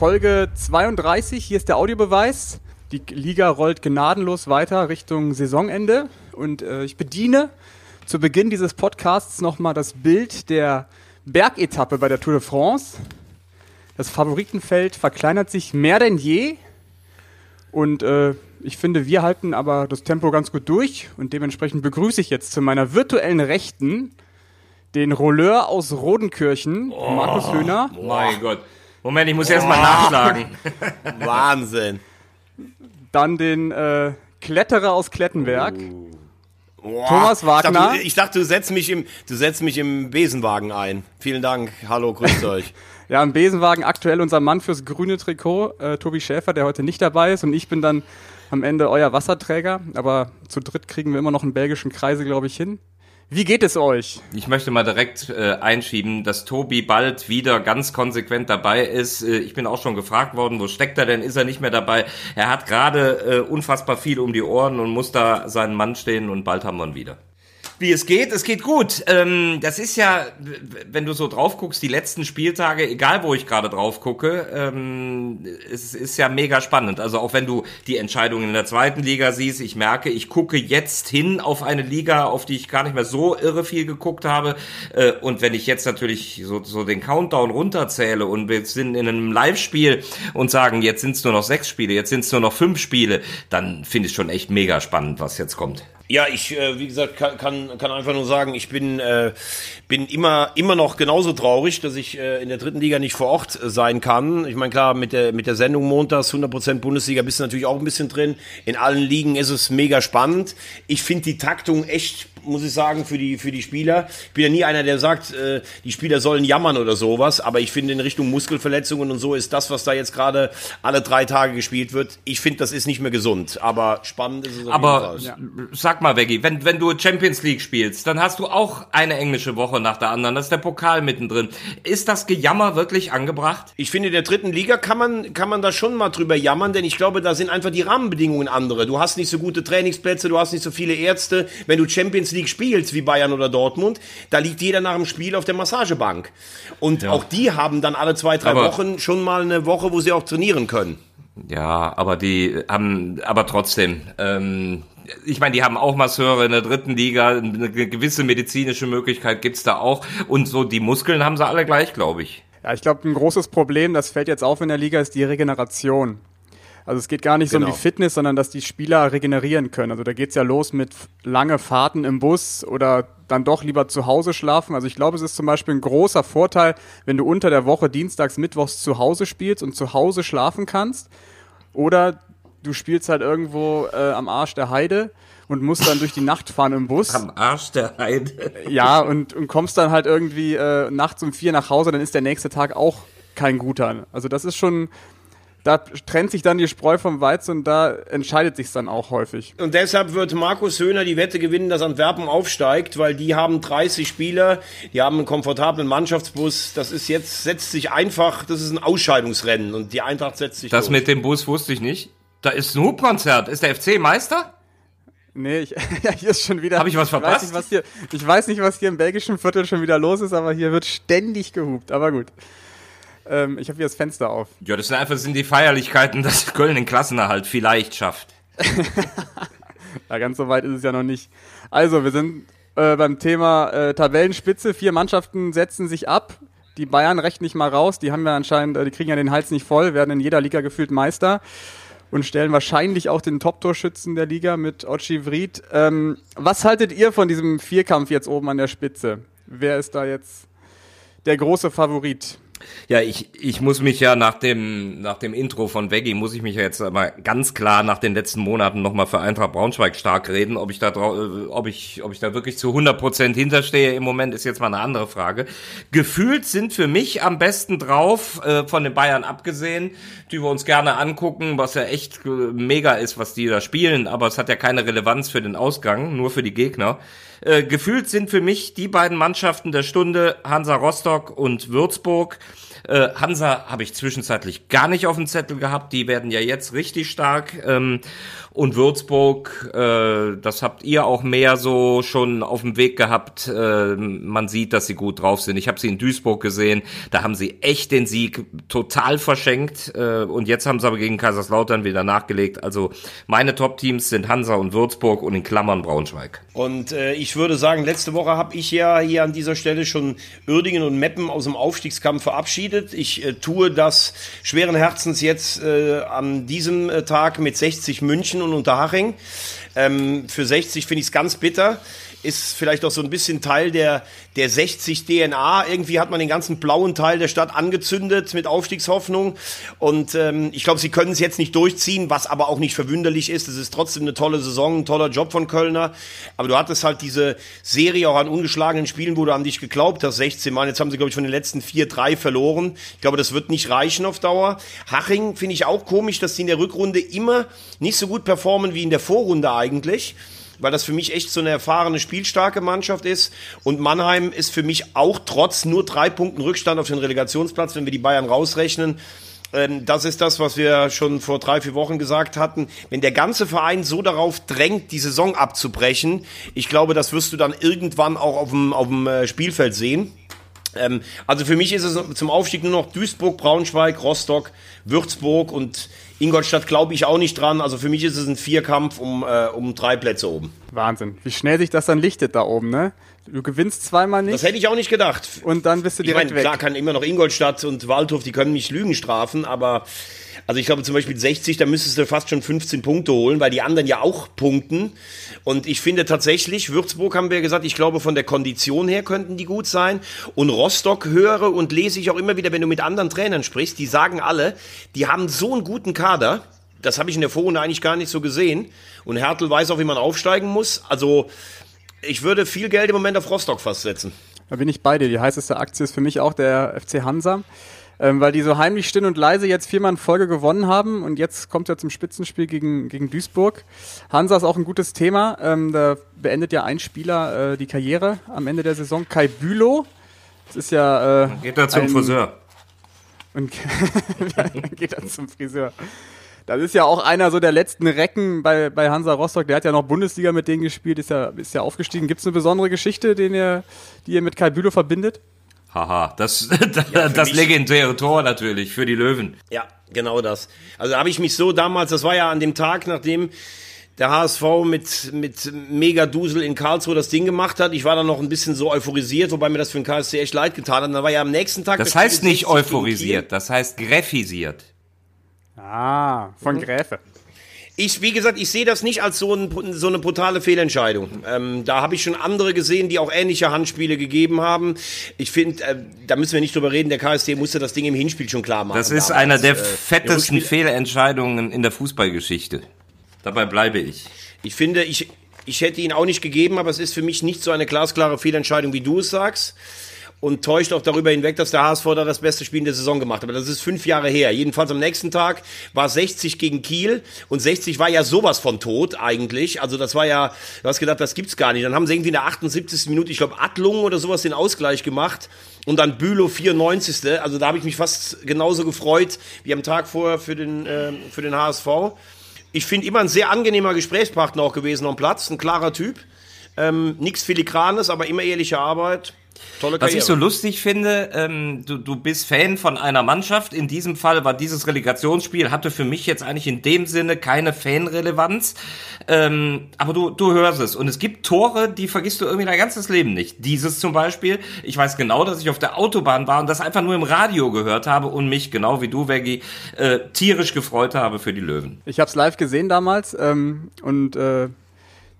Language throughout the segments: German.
Folge 32. Hier ist der Audiobeweis. Die Liga rollt gnadenlos weiter Richtung Saisonende. Und äh, ich bediene zu Beginn dieses Podcasts nochmal das Bild der Bergetappe bei der Tour de France. Das Favoritenfeld verkleinert sich mehr denn je. Und äh, ich finde, wir halten aber das Tempo ganz gut durch. Und dementsprechend begrüße ich jetzt zu meiner virtuellen Rechten den Rolleur aus Rodenkirchen, oh, Markus Höhner. Mein Gott. Moment, ich muss oh. erst mal nachschlagen. Wahnsinn. Dann den äh, Kletterer aus Klettenberg. Uh. Oh. Thomas Wagner. Ich dachte, ich dachte, du setzt mich im, du setzt mich im Besenwagen ein. Vielen Dank. Hallo, grüßt euch. ja, im Besenwagen aktuell unser Mann fürs grüne Trikot, äh, Tobi Schäfer, der heute nicht dabei ist. Und ich bin dann am Ende euer Wasserträger. Aber zu dritt kriegen wir immer noch einen belgischen Kreise, glaube ich, hin. Wie geht es euch? Ich möchte mal direkt äh, einschieben, dass Tobi bald wieder ganz konsequent dabei ist. Äh, ich bin auch schon gefragt worden, wo steckt er denn? Ist er nicht mehr dabei? Er hat gerade äh, unfassbar viel um die Ohren und muss da seinen Mann stehen und bald haben wir ihn wieder wie es geht. Es geht gut. Ähm, das ist ja, wenn du so drauf guckst, die letzten Spieltage, egal wo ich gerade drauf gucke, ähm, es ist ja mega spannend. Also auch wenn du die Entscheidungen in der zweiten Liga siehst, ich merke, ich gucke jetzt hin auf eine Liga, auf die ich gar nicht mehr so irre viel geguckt habe. Äh, und wenn ich jetzt natürlich so, so den Countdown runterzähle und wir sind in einem Live-Spiel und sagen, jetzt sind es nur noch sechs Spiele, jetzt sind es nur noch fünf Spiele, dann finde ich schon echt mega spannend, was jetzt kommt. Ja, ich, äh, wie gesagt, kann, kann, kann einfach nur sagen, ich bin, äh, bin immer, immer noch genauso traurig, dass ich äh, in der dritten Liga nicht vor Ort äh, sein kann. Ich meine, klar, mit der, mit der Sendung montags 100% Bundesliga bist du natürlich auch ein bisschen drin. In allen Ligen ist es mega spannend. Ich finde die Taktung echt muss ich sagen, für die, für die Spieler. Ich bin ja nie einer, der sagt, äh, die Spieler sollen jammern oder sowas, aber ich finde in Richtung Muskelverletzungen und so ist das, was da jetzt gerade alle drei Tage gespielt wird, ich finde, das ist nicht mehr gesund, aber spannend ist es auf aber, jeden Fall. Ja. Sag mal, Veggie, wenn, wenn du Champions League spielst, dann hast du auch eine englische Woche nach der anderen, das ist der Pokal mittendrin. Ist das Gejammer wirklich angebracht? Ich finde, in der dritten Liga kann man, kann man da schon mal drüber jammern, denn ich glaube, da sind einfach die Rahmenbedingungen andere. Du hast nicht so gute Trainingsplätze, du hast nicht so viele Ärzte. Wenn du Champions Champions League spielst, wie Bayern oder Dortmund, da liegt jeder nach dem Spiel auf der Massagebank. Und ja. auch die haben dann alle zwei, drei aber Wochen schon mal eine Woche, wo sie auch trainieren können. Ja, aber die haben, aber trotzdem, ähm, ich meine, die haben auch Masseure in der dritten Liga, eine gewisse medizinische Möglichkeit gibt's da auch. Und so die Muskeln haben sie alle gleich, glaube ich. Ja, ich glaube, ein großes Problem, das fällt jetzt auf in der Liga, ist die Regeneration. Also es geht gar nicht genau. so um die genau. Fitness, sondern dass die Spieler regenerieren können. Also da geht's ja los mit lange Fahrten im Bus oder dann doch lieber zu Hause schlafen. Also ich glaube, es ist zum Beispiel ein großer Vorteil, wenn du unter der Woche dienstags, mittwochs zu Hause spielst und zu Hause schlafen kannst. Oder du spielst halt irgendwo äh, am Arsch der Heide und musst dann durch die Nacht fahren im Bus. Am Arsch der Heide. Ja, und, und kommst dann halt irgendwie äh, nachts um vier nach Hause, dann ist der nächste Tag auch kein guter. Also das ist schon, da trennt sich dann die Spreu vom Weizen und da entscheidet sich dann auch häufig. Und deshalb wird Markus Höhner die Wette gewinnen, dass Antwerpen aufsteigt, weil die haben 30 Spieler, die haben einen komfortablen Mannschaftsbus. Das ist jetzt, setzt sich einfach, das ist ein Ausscheidungsrennen und die Eintracht setzt sich Das durch. mit dem Bus wusste ich nicht. Da ist ein Hubkonzert. Ist der FC Meister? Nee, ich, ja, hier ist schon wieder. Habe ich was verpasst? Ich weiß, nicht, was hier, ich weiß nicht, was hier im belgischen Viertel schon wieder los ist, aber hier wird ständig gehupt. Aber gut. Ähm, ich habe hier das Fenster auf. Ja, das sind einfach sind die Feierlichkeiten, dass Köln den Klassenerhalt vielleicht schafft. ja, ganz so weit ist es ja noch nicht. Also, wir sind äh, beim Thema äh, Tabellenspitze. Vier Mannschaften setzen sich ab. Die Bayern rechnen nicht mal raus. Die haben ja anscheinend, äh, die kriegen ja den Hals nicht voll, werden in jeder Liga gefühlt Meister und stellen wahrscheinlich auch den Top-Torschützen der Liga mit Ochi Vried. Ähm, was haltet ihr von diesem Vierkampf jetzt oben an der Spitze? Wer ist da jetzt der große Favorit? Ja, ich, ich muss mich ja nach dem, nach dem Intro von Veggie, muss ich mich ja jetzt mal ganz klar nach den letzten Monaten nochmal für Eintracht Braunschweig stark reden. Ob ich da, äh, ob ich, ob ich da wirklich zu 100 Prozent hinterstehe im Moment ist jetzt mal eine andere Frage. Gefühlt sind für mich am besten drauf, äh, von den Bayern abgesehen, die wir uns gerne angucken, was ja echt äh, mega ist, was die da spielen, aber es hat ja keine Relevanz für den Ausgang, nur für die Gegner. Äh, gefühlt sind für mich die beiden Mannschaften der Stunde Hansa Rostock und Würzburg. Äh, Hansa habe ich zwischenzeitlich gar nicht auf dem Zettel gehabt. Die werden ja jetzt richtig stark. Ähm, und Würzburg, äh, das habt ihr auch mehr so schon auf dem Weg gehabt. Äh, man sieht, dass sie gut drauf sind. Ich habe sie in Duisburg gesehen. Da haben sie echt den Sieg total verschenkt. Äh, und jetzt haben sie aber gegen Kaiserslautern wieder nachgelegt. Also meine Top-Teams sind Hansa und Würzburg und in Klammern Braunschweig. Und äh, ich würde sagen, letzte Woche habe ich ja hier an dieser Stelle schon Uerdingen und Meppen aus dem Aufstiegskampf verabschiedet. Ich äh, tue das schweren Herzens jetzt äh, an diesem äh, Tag mit 60 München und Unterhaching. Ähm, für 60 finde ich es ganz bitter ist vielleicht auch so ein bisschen Teil der, der 60 DNA. Irgendwie hat man den ganzen blauen Teil der Stadt angezündet mit Aufstiegshoffnung. Und ähm, ich glaube, sie können es jetzt nicht durchziehen, was aber auch nicht verwunderlich ist. Es ist trotzdem eine tolle Saison, ein toller Job von Kölner. Aber du hattest halt diese Serie auch an ungeschlagenen Spielen, wo du an dich geglaubt hast, 16 Mal. Jetzt haben sie, glaube ich, von den letzten vier, drei verloren. Ich glaube, das wird nicht reichen auf Dauer. Haching finde ich auch komisch, dass sie in der Rückrunde immer nicht so gut performen wie in der Vorrunde eigentlich weil das für mich echt so eine erfahrene, spielstarke Mannschaft ist. Und Mannheim ist für mich auch trotz nur drei Punkten Rückstand auf den Relegationsplatz, wenn wir die Bayern rausrechnen. Ähm, das ist das, was wir schon vor drei, vier Wochen gesagt hatten. Wenn der ganze Verein so darauf drängt, die Saison abzubrechen, ich glaube, das wirst du dann irgendwann auch auf dem, auf dem äh, Spielfeld sehen. Ähm, also für mich ist es zum Aufstieg nur noch Duisburg, Braunschweig, Rostock, Würzburg und Ingolstadt glaube ich auch nicht dran. Also für mich ist es ein Vierkampf um, äh, um drei Plätze oben. Wahnsinn. Wie schnell sich das dann lichtet da oben, ne? Du gewinnst zweimal nicht. Das hätte ich auch nicht gedacht. Und dann bist du direkt ich mein, weg. Klar kann immer noch Ingolstadt und Waldhof, die können mich Lügen strafen, aber also ich glaube zum Beispiel 60, da müsstest du fast schon 15 Punkte holen, weil die anderen ja auch punkten. Und ich finde tatsächlich, Würzburg haben wir gesagt, ich glaube von der Kondition her könnten die gut sein. Und Rostock höre und lese ich auch immer wieder, wenn du mit anderen Trainern sprichst, die sagen alle, die haben so einen guten Kader. Das habe ich in der Vorrunde eigentlich gar nicht so gesehen. Und Hertel weiß auch, wie man aufsteigen muss. Also ich würde viel Geld im Moment auf Rostock fast setzen. Da bin ich bei dir. Die heißeste Aktie ist für mich auch der FC Hansa ähm, weil die so heimlich still und leise jetzt viermal in Folge gewonnen haben und jetzt kommt ja zum Spitzenspiel gegen, gegen Duisburg. Hansa ist auch ein gutes Thema. Ähm, da beendet ja ein Spieler äh, die Karriere am Ende der Saison. Kai Bülow. Das ist ja. Äh, dann geht er zum ein, Friseur. Und geht er zum Friseur. Das ist ja auch einer so der letzten Recken bei, bei Hansa Rostock. Der hat ja noch Bundesliga mit denen gespielt, ist ja, ist ja aufgestiegen. Gibt es eine besondere Geschichte, den ihr, die ihr mit Kai Bülow verbindet? Haha, das, ja, das legendäre Tor natürlich für die Löwen. Ja, genau das. Also habe ich mich so damals, das war ja an dem Tag, nachdem der HSV mit, mit mega Dusel in Karlsruhe das Ding gemacht hat. Ich war dann noch ein bisschen so euphorisiert, wobei mir das für den KSC echt leid getan hat. Dann war ja am nächsten Tag. Das heißt nicht euphorisiert, das heißt gräfisiert. Ah, von mhm. Gräfe ich, wie gesagt, ich sehe das nicht als so, ein, so eine brutale Fehlentscheidung. Ähm, da habe ich schon andere gesehen, die auch ähnliche Handspiele gegeben haben. Ich finde, äh, da müssen wir nicht drüber reden, der KST musste das Ding im Hinspiel schon klar machen. Das ist einer der äh, fettesten Fehlentscheidungen in der Fußballgeschichte. Dabei bleibe ich. Ich finde, ich, ich hätte ihn auch nicht gegeben, aber es ist für mich nicht so eine glasklare Fehlentscheidung, wie du es sagst und täuscht auch darüber hinweg, dass der HSV da das beste Spiel in der Saison gemacht hat. Aber das ist fünf Jahre her. Jedenfalls am nächsten Tag war 60 gegen Kiel und 60 war ja sowas von tot eigentlich. Also das war ja, du hast gedacht, das gibt's gar nicht. Dann haben sie irgendwie in der 78. Minute, ich glaube, Adlung oder sowas den Ausgleich gemacht und dann Bülow 94. Also da habe ich mich fast genauso gefreut wie am Tag vorher für den, äh, für den HSV. Ich finde immer ein sehr angenehmer Gesprächspartner auch gewesen am Platz, ein klarer Typ. Ähm, Nichts Filigranes, aber immer ehrliche Arbeit. Tolle Karriere. Was ich so lustig finde, ähm, du, du bist Fan von einer Mannschaft. In diesem Fall war dieses Relegationsspiel, hatte für mich jetzt eigentlich in dem Sinne keine Fanrelevanz. Ähm, aber du, du hörst es. Und es gibt Tore, die vergisst du irgendwie dein ganzes Leben nicht. Dieses zum Beispiel. Ich weiß genau, dass ich auf der Autobahn war und das einfach nur im Radio gehört habe und mich, genau wie du, Veggie, äh, tierisch gefreut habe für die Löwen. Ich habe es live gesehen damals ähm, und äh,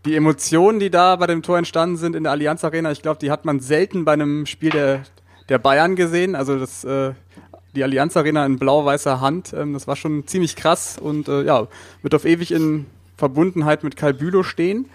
die Emotionen, die da bei dem Tor entstanden sind in der Allianz Arena, ich glaube, die hat man selten bei einem Spiel der, der Bayern gesehen. Also das, äh, die Allianz Arena in blau-weißer Hand, ähm, das war schon ziemlich krass und äh, ja, wird auf ewig in Verbundenheit mit Kai Bülow stehen.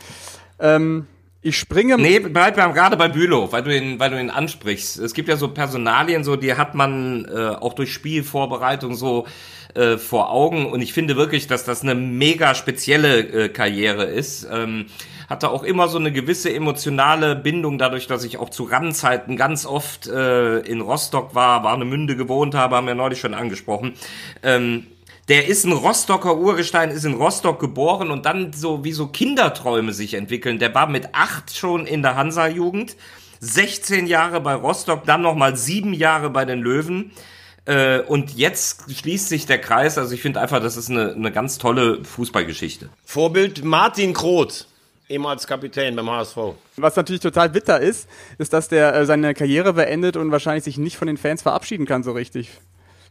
Ähm, ich springe. Nee, bleib gerade bei Bülow, weil du ihn, weil du ihn ansprichst. Es gibt ja so Personalien, so die hat man äh, auch durch Spielvorbereitung so äh, vor Augen und ich finde wirklich, dass das eine mega spezielle äh, Karriere ist. Ähm, hatte auch immer so eine gewisse emotionale Bindung dadurch, dass ich auch zu Randzeiten ganz oft äh, in Rostock war, Warnemünde gewohnt habe, haben wir neulich schon angesprochen. Ähm, der ist ein Rostocker Urgestein, ist in Rostock geboren und dann so wie so Kinderträume sich entwickeln. Der war mit acht schon in der Hansa-Jugend, 16 Jahre bei Rostock, dann nochmal sieben Jahre bei den Löwen. Äh, und jetzt schließt sich der Kreis. Also ich finde einfach, das ist eine, eine ganz tolle Fußballgeschichte. Vorbild Martin Kroth, ehemals Kapitän beim HSV. Was natürlich total bitter ist, ist, dass der äh, seine Karriere beendet und wahrscheinlich sich nicht von den Fans verabschieden kann so richtig.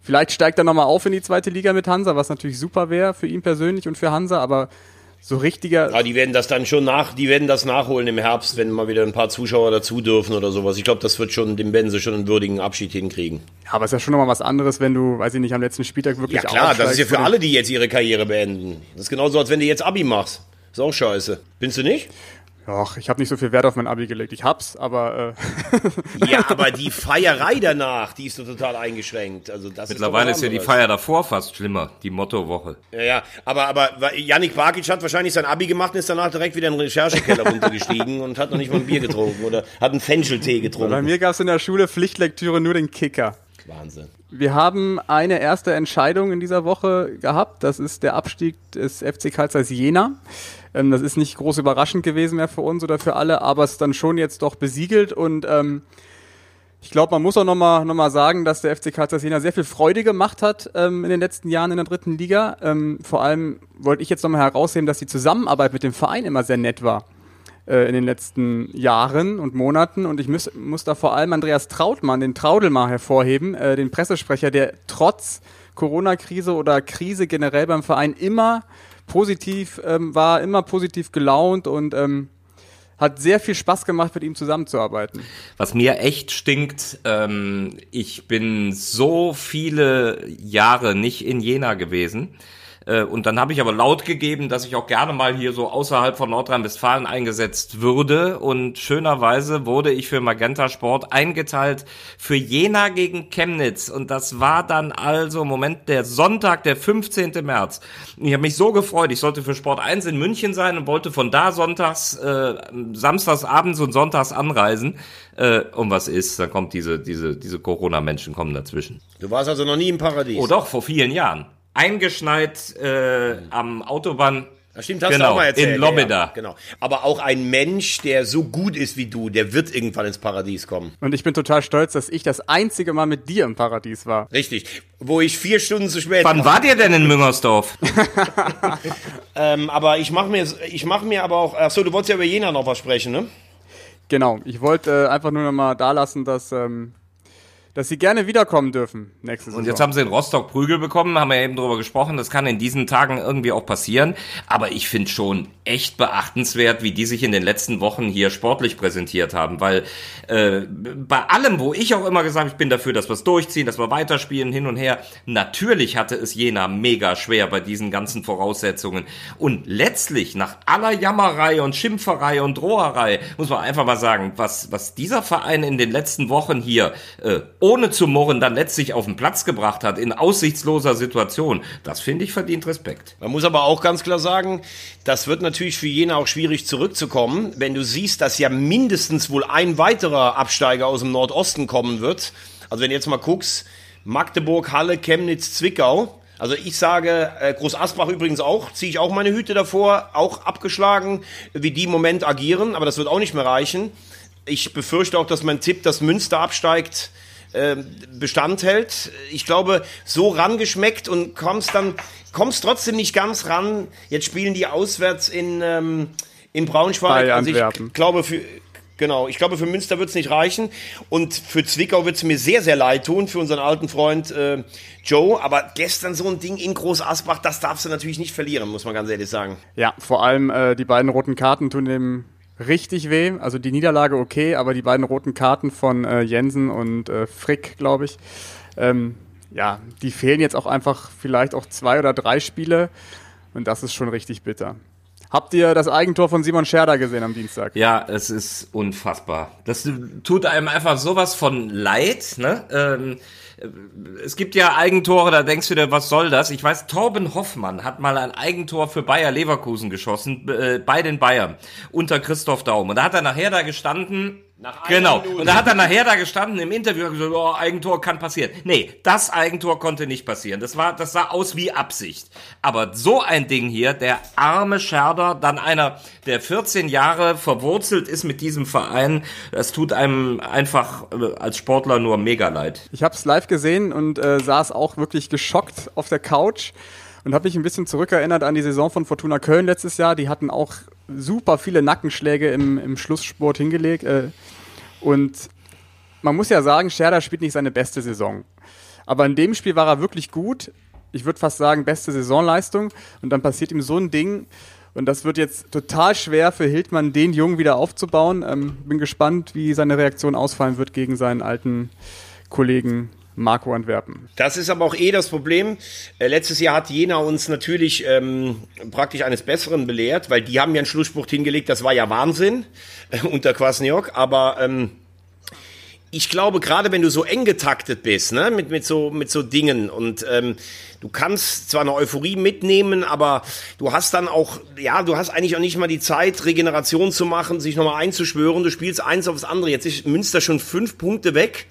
Vielleicht steigt er nochmal auf in die zweite Liga mit Hansa, was natürlich super wäre für ihn persönlich und für Hansa, aber so richtiger. Ja, die werden das dann schon nach, die werden das nachholen im Herbst, wenn mal wieder ein paar Zuschauer dazu dürfen oder sowas. Ich glaube, das wird schon, dem werden sie schon einen würdigen Abschied hinkriegen. Ja, aber es ist ja schon nochmal was anderes, wenn du, weiß ich nicht, am letzten Spieltag wirklich Ja klar, das ist ja für alle, die jetzt ihre Karriere beenden. Das ist genauso, als wenn du jetzt Abi machst. Ist auch scheiße. Findest du nicht? Ach, ich habe nicht so viel Wert auf mein Abi gelegt. Ich hab's, aber äh ja, aber die Feierei danach, die ist so total eingeschränkt. Also das mittlerweile ist, ist ja die Feier davor fast schlimmer, die Mottowoche. Ja, ja, aber aber Yannick Barkic hat wahrscheinlich sein Abi gemacht und ist danach direkt wieder in den Recherchekeller runtergestiegen und hat noch nicht mal ein Bier getrunken oder hat einen Fencheltee getrunken. Bei mir gab's in der Schule Pflichtlektüre nur den Kicker. Wahnsinn. Wir haben eine erste Entscheidung in dieser Woche gehabt. Das ist der Abstieg des FC Karl Zeiss Jena. Ähm, das ist nicht groß überraschend gewesen mehr für uns oder für alle, aber es ist dann schon jetzt doch besiegelt und ähm, ich glaube, man muss auch nochmal noch mal sagen, dass der FC Karl Zeiss Jena sehr viel Freude gemacht hat ähm, in den letzten Jahren in der dritten Liga. Ähm, vor allem wollte ich jetzt nochmal herausheben, dass die Zusammenarbeit mit dem Verein immer sehr nett war äh, in den letzten Jahren und Monaten. Und ich muss, muss da vor allem Andreas Trautmann, den Traudel mal hervorheben, äh, den Pressesprecher, der trotz Corona-Krise oder Krise generell beim Verein immer positiv ähm, war, immer positiv gelaunt und ähm, hat sehr viel Spaß gemacht, mit ihm zusammenzuarbeiten. Was mir echt stinkt, ähm, ich bin so viele Jahre nicht in Jena gewesen. Äh, und dann habe ich aber laut gegeben, dass ich auch gerne mal hier so außerhalb von Nordrhein-Westfalen eingesetzt würde. Und schönerweise wurde ich für Magenta Sport eingeteilt für Jena gegen Chemnitz. Und das war dann also, Moment, der Sonntag, der 15. März. Ich habe mich so gefreut. Ich sollte für Sport 1 in München sein und wollte von da sonntags, äh, samstags abends und sonntags anreisen. Äh, und was ist? Dann kommt diese, diese, diese Corona-Menschen kommen dazwischen. Du warst also noch nie im Paradies. Oh doch, vor vielen Jahren eingeschneit äh, am Autobahn. Das stimmt, hast genau, du auch mal erzählt. In Lobeda. Ja, genau. Aber auch ein Mensch, der so gut ist wie du, der wird irgendwann ins Paradies kommen. Und ich bin total stolz, dass ich das einzige Mal mit dir im Paradies war. Richtig. Wo ich vier Stunden zu spät Wann war dir denn in Müngersdorf? ähm, aber ich mache mir, ich mache mir aber auch, achso, du wolltest ja über Jena noch was sprechen, ne? Genau. Ich wollte äh, einfach nur noch mal da lassen, dass ähm, dass sie gerne wiederkommen dürfen nächste Saison. Und jetzt haben sie in Rostock Prügel bekommen, haben wir eben drüber gesprochen. Das kann in diesen Tagen irgendwie auch passieren. Aber ich finde schon echt beachtenswert, wie die sich in den letzten Wochen hier sportlich präsentiert haben. Weil äh, bei allem, wo ich auch immer gesagt habe, ich bin dafür, dass wir es durchziehen, dass wir weiterspielen, hin und her. Natürlich hatte es Jena mega schwer bei diesen ganzen Voraussetzungen. Und letztlich, nach aller Jammerei und Schimpferei und Droherei, muss man einfach mal sagen, was, was dieser Verein in den letzten Wochen hier äh, ohne zu murren dann letztlich auf den Platz gebracht hat in aussichtsloser Situation, das finde ich verdient Respekt. Man muss aber auch ganz klar sagen, das wird natürlich für Jena auch schwierig zurückzukommen, wenn du siehst, dass ja mindestens wohl ein weiterer Absteiger aus dem Nordosten kommen wird. Also wenn du jetzt mal guckst, Magdeburg, Halle, Chemnitz, Zwickau, also ich sage, äh, Groß Asbach übrigens auch, ziehe ich auch meine Hüte davor, auch abgeschlagen, wie die im Moment agieren, aber das wird auch nicht mehr reichen. Ich befürchte auch, dass mein Tipp, dass Münster absteigt, ähm, Bestand hält. Ich glaube, so rangeschmeckt und kommst dann, kommst trotzdem nicht ganz ran. Jetzt spielen die auswärts in, ähm, in Braunschweig. Bei also ich glaube, für, Genau, ich glaube, für Münster wird es nicht reichen. Und für Zwickau wird es mir sehr, sehr leid tun, für unseren alten Freund äh, Joe. Aber gestern so ein Ding in Groß Asbach, das darfst du natürlich nicht verlieren, muss man ganz ehrlich sagen. Ja, vor allem äh, die beiden roten Karten tun dem richtig weh. Also die Niederlage okay, aber die beiden roten Karten von äh, Jensen und äh, Frick, glaube ich, ähm, ja, die fehlen jetzt auch einfach vielleicht auch zwei oder drei Spiele und das ist schon richtig bitter. Habt ihr das Eigentor von Simon Scherder gesehen am Dienstag? Ja, es ist unfassbar. Das tut einem einfach sowas von leid. Ne? Ähm, es gibt ja Eigentore, da denkst du dir, was soll das? Ich weiß, Torben Hoffmann hat mal ein Eigentor für Bayer Leverkusen geschossen, äh, bei den Bayern, unter Christoph Daum. Und da hat er nachher da gestanden, genau. Minute. Und da hat er nachher da gestanden im Interview und gesagt, oh, Eigentor kann passieren. Nee, das Eigentor konnte nicht passieren. Das war, das sah aus wie Absicht. Aber so ein Ding hier, der arme Scherder, dann einer, der 14 Jahre verwurzelt ist mit diesem Verein, das tut einem einfach äh, als Sportler nur mega leid. Ich habe es live gesehen und äh, saß auch wirklich geschockt auf der Couch und habe mich ein bisschen zurückerinnert an die Saison von Fortuna Köln letztes Jahr. Die hatten auch super viele Nackenschläge im, im Schlusssport hingelegt. Äh, und man muss ja sagen, Scherder spielt nicht seine beste Saison. Aber in dem Spiel war er wirklich gut. Ich würde fast sagen, beste Saisonleistung. Und dann passiert ihm so ein Ding. Und das wird jetzt total schwer für Hildmann, den Jungen wieder aufzubauen. Ähm, bin gespannt, wie seine Reaktion ausfallen wird gegen seinen alten Kollegen Marco Antwerpen. Das ist aber auch eh das Problem. Äh, letztes Jahr hat Jena uns natürlich ähm, praktisch eines Besseren belehrt, weil die haben ja einen Schlussspruch hingelegt, das war ja Wahnsinn äh, unter Kwasniok, aber ähm, ich glaube, gerade wenn du so eng getaktet bist, ne, mit, mit, so, mit so Dingen und ähm, du kannst zwar eine Euphorie mitnehmen, aber du hast dann auch, ja, du hast eigentlich auch nicht mal die Zeit, Regeneration zu machen, sich nochmal einzuschwören. Du spielst eins aufs andere. Jetzt ist Münster schon fünf Punkte weg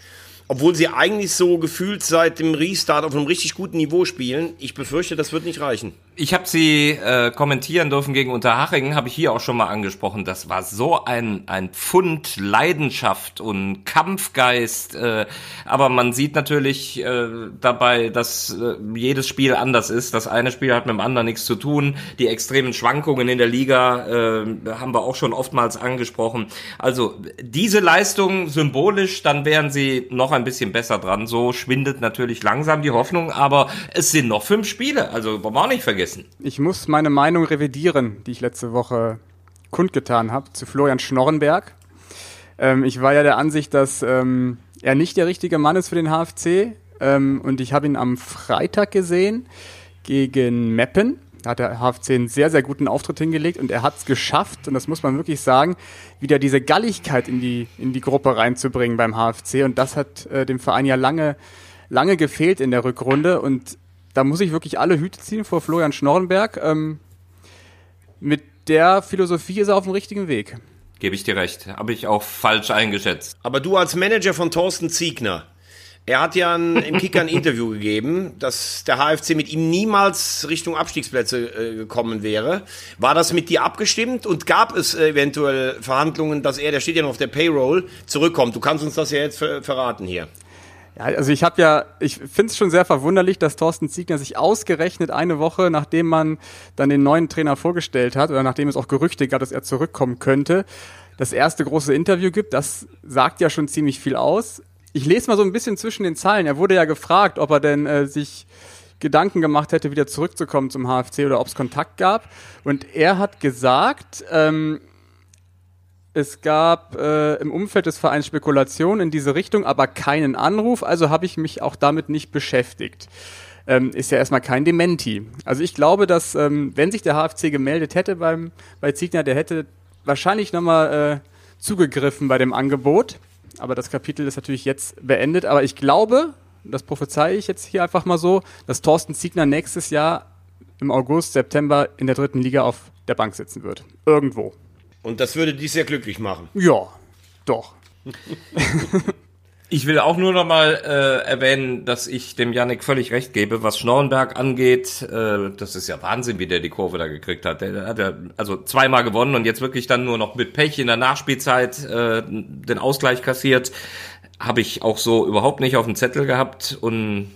obwohl sie eigentlich so gefühlt seit dem Restart auf einem richtig guten Niveau spielen. Ich befürchte, das wird nicht reichen. Ich habe sie äh, kommentieren dürfen gegen Unterhachingen, habe ich hier auch schon mal angesprochen. Das war so ein, ein Pfund Leidenschaft und Kampfgeist. Äh, aber man sieht natürlich äh, dabei, dass äh, jedes Spiel anders ist. Das eine Spiel hat mit dem anderen nichts zu tun. Die extremen Schwankungen in der Liga äh, haben wir auch schon oftmals angesprochen. Also diese Leistung symbolisch, dann wären sie noch ein bisschen besser dran. So schwindet natürlich langsam die Hoffnung, aber es sind noch fünf Spiele. Also wollen wir auch nicht vergessen vergessen. Ich muss meine Meinung revidieren, die ich letzte Woche kundgetan habe, zu Florian Schnorrenberg. Ähm, ich war ja der Ansicht, dass ähm, er nicht der richtige Mann ist für den HFC. Ähm, und ich habe ihn am Freitag gesehen gegen Meppen. Da hat der HFC einen sehr, sehr guten Auftritt hingelegt und er hat es geschafft, und das muss man wirklich sagen, wieder diese Galligkeit in die, in die Gruppe reinzubringen beim HFC. Und das hat äh, dem Verein ja lange, lange gefehlt in der Rückrunde. Und da muss ich wirklich alle Hüte ziehen vor Florian Schnorrenberg. Ähm, mit der Philosophie ist er auf dem richtigen Weg. Gebe ich dir recht. Habe ich auch falsch eingeschätzt. Aber du als Manager von Thorsten Ziegner, er hat ja ein, im Kicker ein Interview gegeben, dass der HFC mit ihm niemals Richtung Abstiegsplätze äh, gekommen wäre. War das mit dir abgestimmt und gab es eventuell Verhandlungen, dass er, der steht ja noch auf der Payroll, zurückkommt? Du kannst uns das ja jetzt ver verraten hier. Ja, also ich habe ja, ich finde es schon sehr verwunderlich, dass Thorsten Ziegner sich ausgerechnet eine Woche, nachdem man dann den neuen Trainer vorgestellt hat oder nachdem es auch Gerüchte gab, dass er zurückkommen könnte, das erste große Interview gibt. Das sagt ja schon ziemlich viel aus. Ich lese mal so ein bisschen zwischen den Zeilen. Er wurde ja gefragt, ob er denn äh, sich Gedanken gemacht hätte, wieder zurückzukommen zum HFC oder ob es Kontakt gab. Und er hat gesagt, ähm, es gab äh, im Umfeld des Vereins Spekulationen in diese Richtung, aber keinen Anruf, also habe ich mich auch damit nicht beschäftigt. Ähm, ist ja erstmal kein Dementi. Also ich glaube, dass ähm, wenn sich der HFC gemeldet hätte beim, bei Ziegner, der hätte wahrscheinlich nochmal äh, zugegriffen bei dem Angebot. Aber das Kapitel ist natürlich jetzt beendet. Aber ich glaube, das prophezeie ich jetzt hier einfach mal so, dass Thorsten Ziegner nächstes Jahr im August, September in der dritten Liga auf der Bank sitzen wird. Irgendwo. Und das würde dich sehr glücklich machen. Ja, doch. Ich will auch nur noch mal äh, erwähnen, dass ich dem Yannick völlig recht gebe, was Schnorrenberg angeht. Äh, das ist ja Wahnsinn, wie der die Kurve da gekriegt hat. Der hat ja also zweimal gewonnen und jetzt wirklich dann nur noch mit Pech in der Nachspielzeit äh, den Ausgleich kassiert. Habe ich auch so überhaupt nicht auf dem Zettel gehabt und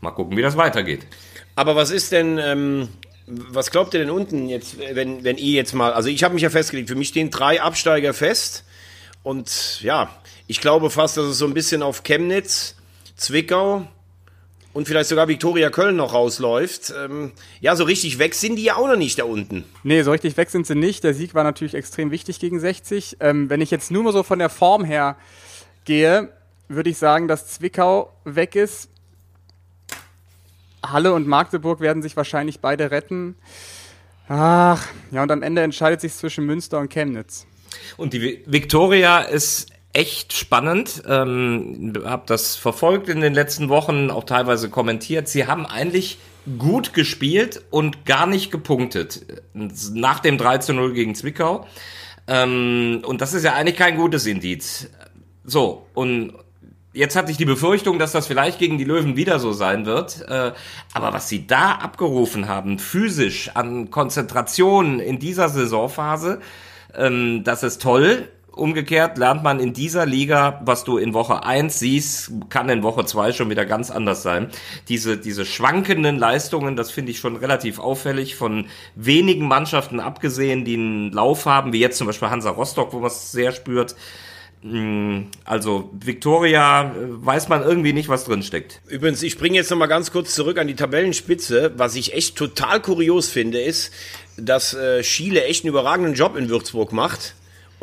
mal gucken, wie das weitergeht. Aber was ist denn, ähm, was glaubt ihr denn unten jetzt, wenn, wenn ihr jetzt mal, also ich habe mich ja festgelegt, für mich stehen drei Absteiger fest und ja, ich glaube fast, dass es so ein bisschen auf Chemnitz, Zwickau und vielleicht sogar Viktoria Köln noch rausläuft. Ähm, ja, so richtig weg sind die ja auch noch nicht da unten. Nee, so richtig weg sind sie nicht. Der Sieg war natürlich extrem wichtig gegen 60. Ähm, wenn ich jetzt nur mal so von der Form her gehe, würde ich sagen, dass Zwickau weg ist. Halle und Magdeburg werden sich wahrscheinlich beide retten. Ach, ja, und am Ende entscheidet sich zwischen Münster und Chemnitz. Und die Viktoria ist echt spannend. Ähm, hab das verfolgt in den letzten Wochen, auch teilweise kommentiert. Sie haben eigentlich gut gespielt und gar nicht gepunktet. Nach dem 3 zu 0 gegen Zwickau. Ähm, und das ist ja eigentlich kein gutes Indiz. So, und jetzt hatte ich die Befürchtung, dass das vielleicht gegen die Löwen wieder so sein wird. Äh, aber was sie da abgerufen haben, physisch an Konzentration in dieser Saisonphase, ähm, das ist toll. Umgekehrt lernt man in dieser Liga, was du in Woche eins siehst, kann in Woche zwei schon wieder ganz anders sein. Diese, diese schwankenden Leistungen, das finde ich schon relativ auffällig, von wenigen Mannschaften abgesehen, die einen Lauf haben, wie jetzt zum Beispiel Hansa Rostock, wo man es sehr spürt. Hm, also Victoria äh, weiß man irgendwie nicht, was drin steckt. Übrigens, ich springe jetzt noch mal ganz kurz zurück an die Tabellenspitze. Was ich echt total kurios finde, ist, dass äh, Schiele echt einen überragenden Job in Würzburg macht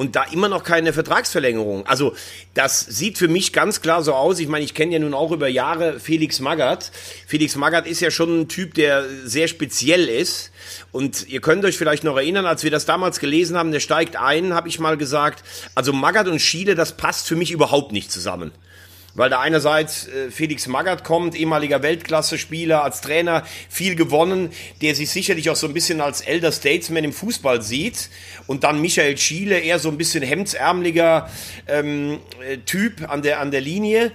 und da immer noch keine Vertragsverlängerung. Also das sieht für mich ganz klar so aus. Ich meine, ich kenne ja nun auch über Jahre Felix Magath. Felix Magath ist ja schon ein Typ, der sehr speziell ist. Und ihr könnt euch vielleicht noch erinnern, als wir das damals gelesen haben, der steigt ein, habe ich mal gesagt, also Magath und Schiele, das passt für mich überhaupt nicht zusammen weil da einerseits äh, Felix Magath kommt, ehemaliger Weltklasse-Spieler, als Trainer viel gewonnen, der sich sicherlich auch so ein bisschen als Elder Statesman im Fußball sieht und dann Michael Schiele, eher so ein bisschen hemdsärmeliger ähm, äh, Typ an der, an der Linie,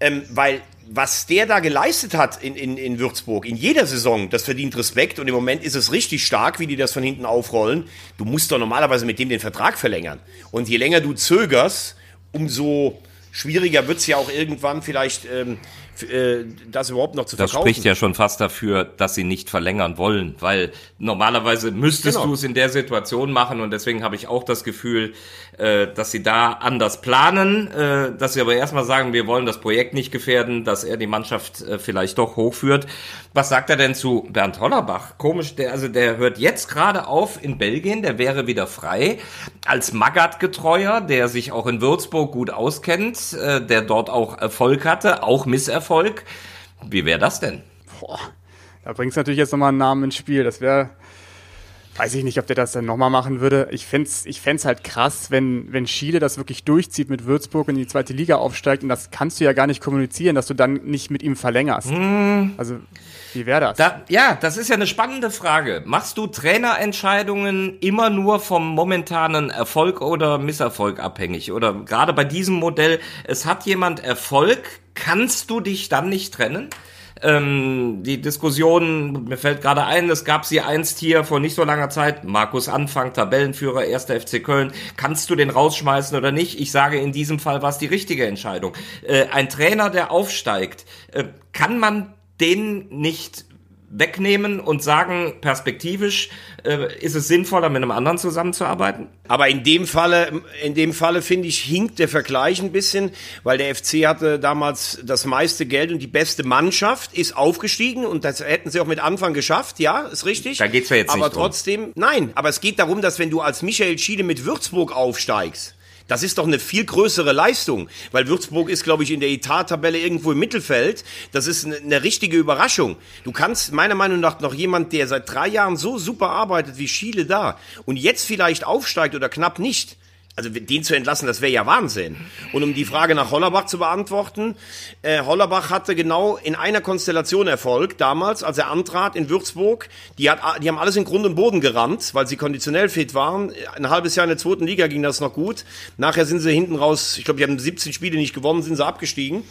ähm, weil was der da geleistet hat in, in, in Würzburg, in jeder Saison, das verdient Respekt und im Moment ist es richtig stark, wie die das von hinten aufrollen. Du musst doch normalerweise mit dem den Vertrag verlängern. Und je länger du zögerst, umso schwieriger wird es ja auch irgendwann vielleicht ähm, äh, das überhaupt noch zu verkaufen. Das spricht ja schon fast dafür, dass sie nicht verlängern wollen, weil normalerweise müsstest genau. du es in der Situation machen und deswegen habe ich auch das Gefühl, äh, dass sie da anders planen, äh, dass sie aber erstmal sagen, wir wollen das Projekt nicht gefährden, dass er die Mannschaft äh, vielleicht doch hochführt. Was sagt er denn zu Bernd Hollerbach? Komisch, der, also der hört jetzt gerade auf in Belgien, der wäre wieder frei. Als Magath-Getreuer, der sich auch in Würzburg gut auskennt, äh, der dort auch Erfolg hatte, auch Misserfolg. Wie wäre das denn? Boah, da bringst du natürlich jetzt nochmal einen Namen ins Spiel. Das wäre weiß ich nicht, ob der das dann nochmal machen würde. Ich fände es ich fänd's halt krass, wenn, wenn Schiele das wirklich durchzieht mit Würzburg und in die zweite Liga aufsteigt und das kannst du ja gar nicht kommunizieren, dass du dann nicht mit ihm verlängerst. Mm. Also, wie wäre das? Da, ja, das ist ja eine spannende Frage. Machst du Trainerentscheidungen immer nur vom momentanen Erfolg oder Misserfolg abhängig? Oder gerade bei diesem Modell, es hat jemand Erfolg, kannst du dich dann nicht trennen? Ähm, die Diskussion, mir fällt gerade ein, es gab sie einst hier vor nicht so langer Zeit, Markus Anfang, Tabellenführer, erster FC Köln, kannst du den rausschmeißen oder nicht? Ich sage, in diesem Fall war es die richtige Entscheidung. Äh, ein Trainer, der aufsteigt, äh, kann man den nicht wegnehmen und sagen, perspektivisch äh, ist es sinnvoller, mit einem anderen zusammenzuarbeiten? Aber in dem Falle, in dem Falle finde ich, hinkt der Vergleich ein bisschen, weil der FC hatte damals das meiste Geld und die beste Mannschaft ist aufgestiegen und das hätten sie auch mit Anfang geschafft, ja, ist richtig. Da geht's ja jetzt aber nicht Aber trotzdem, nein, aber es geht darum, dass wenn du als Michael Schiele mit Würzburg aufsteigst, das ist doch eine viel größere Leistung, weil Würzburg ist, glaube ich, in der Etat-Tabelle irgendwo im Mittelfeld. Das ist eine, eine, richtige Überraschung. Du kannst meiner Meinung nach noch jemand, der seit drei Jahren so super arbeitet wie Schiele da und jetzt vielleicht aufsteigt oder knapp nicht, also den zu entlassen, das wäre ja Wahnsinn. Und um die Frage nach Hollerbach zu beantworten, äh, Hollerbach hatte genau in einer Konstellation Erfolg damals, als er antrat in Würzburg. Die, hat, die haben alles in Grund und Boden gerammt, weil sie konditionell fit waren. Ein halbes Jahr in der zweiten Liga ging das noch gut. Nachher sind sie hinten raus, ich glaube, die haben 17 Spiele nicht gewonnen, sind sie abgestiegen.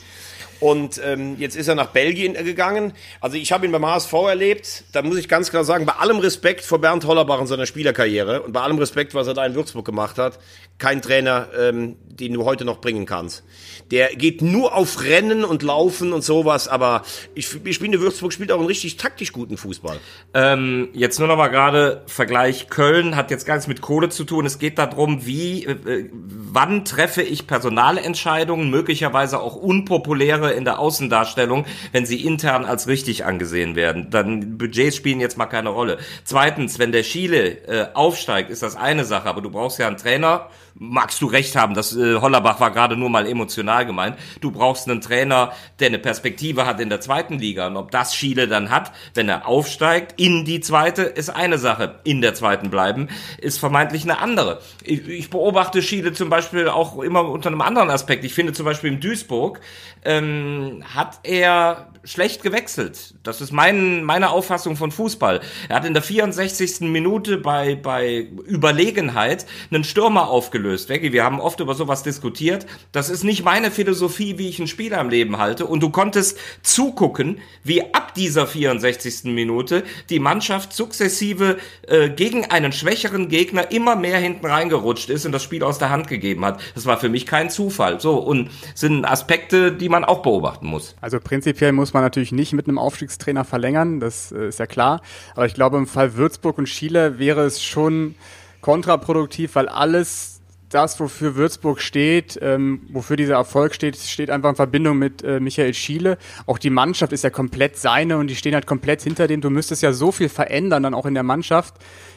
Und ähm, jetzt ist er nach Belgien gegangen. Also ich habe ihn beim HSV erlebt. Da muss ich ganz klar sagen, bei allem Respekt vor Bernd Hollerbach in seiner Spielerkarriere und bei allem Respekt, was er da in Würzburg gemacht hat, kein Trainer, ähm, den du heute noch bringen kannst. Der geht nur auf Rennen und Laufen und sowas, aber ich, ich finde, Würzburg spielt auch einen richtig taktisch guten Fußball. Ähm, jetzt nur noch mal gerade Vergleich Köln hat jetzt gar nichts mit Kohle zu tun. Es geht darum, wie, äh, wann treffe ich Personalentscheidungen, möglicherweise auch unpopuläre in der Außendarstellung, wenn sie intern als richtig angesehen werden. Dann Budgets spielen jetzt mal keine Rolle. Zweitens, wenn der Schiele äh, aufsteigt, ist das eine Sache, aber du brauchst ja einen Trainer, magst du recht haben, das äh, Hollerbach war gerade nur mal emotional gemeint. Du brauchst einen Trainer, der eine Perspektive hat in der zweiten Liga. Und ob das Schiele dann hat, wenn er aufsteigt in die zweite, ist eine Sache. In der zweiten bleiben, ist vermeintlich eine andere. Ich, ich beobachte Schiele zum Beispiel auch immer unter einem anderen Aspekt. Ich finde zum Beispiel in Duisburg ähm, hat er schlecht gewechselt. Das ist mein, meine Auffassung von Fußball. Er hat in der 64. Minute bei, bei Überlegenheit einen Stürmer aufgelöst. Veggie, wir haben oft über sowas diskutiert. Das ist nicht meine Philosophie, wie ich einen Spieler im Leben halte. Und du konntest zugucken, wie ab dieser 64. Minute die Mannschaft sukzessive äh, gegen einen schwächeren Gegner immer mehr hinten reingerutscht ist und das Spiel aus der Hand gegeben hat. Das war für mich kein Zufall. So, und sind Aspekte, die man auch beobachten muss. Also prinzipiell muss man natürlich nicht mit einem Aufstiegstrainer verlängern, das äh, ist ja klar. Aber ich glaube, im Fall Würzburg und Schiele wäre es schon kontraproduktiv, weil alles das, wofür Würzburg steht, ähm, wofür dieser Erfolg steht, steht einfach in Verbindung mit äh, Michael Schiele. Auch die Mannschaft ist ja komplett seine und die stehen halt komplett hinter dem. Du müsstest ja so viel verändern dann auch in der Mannschaft.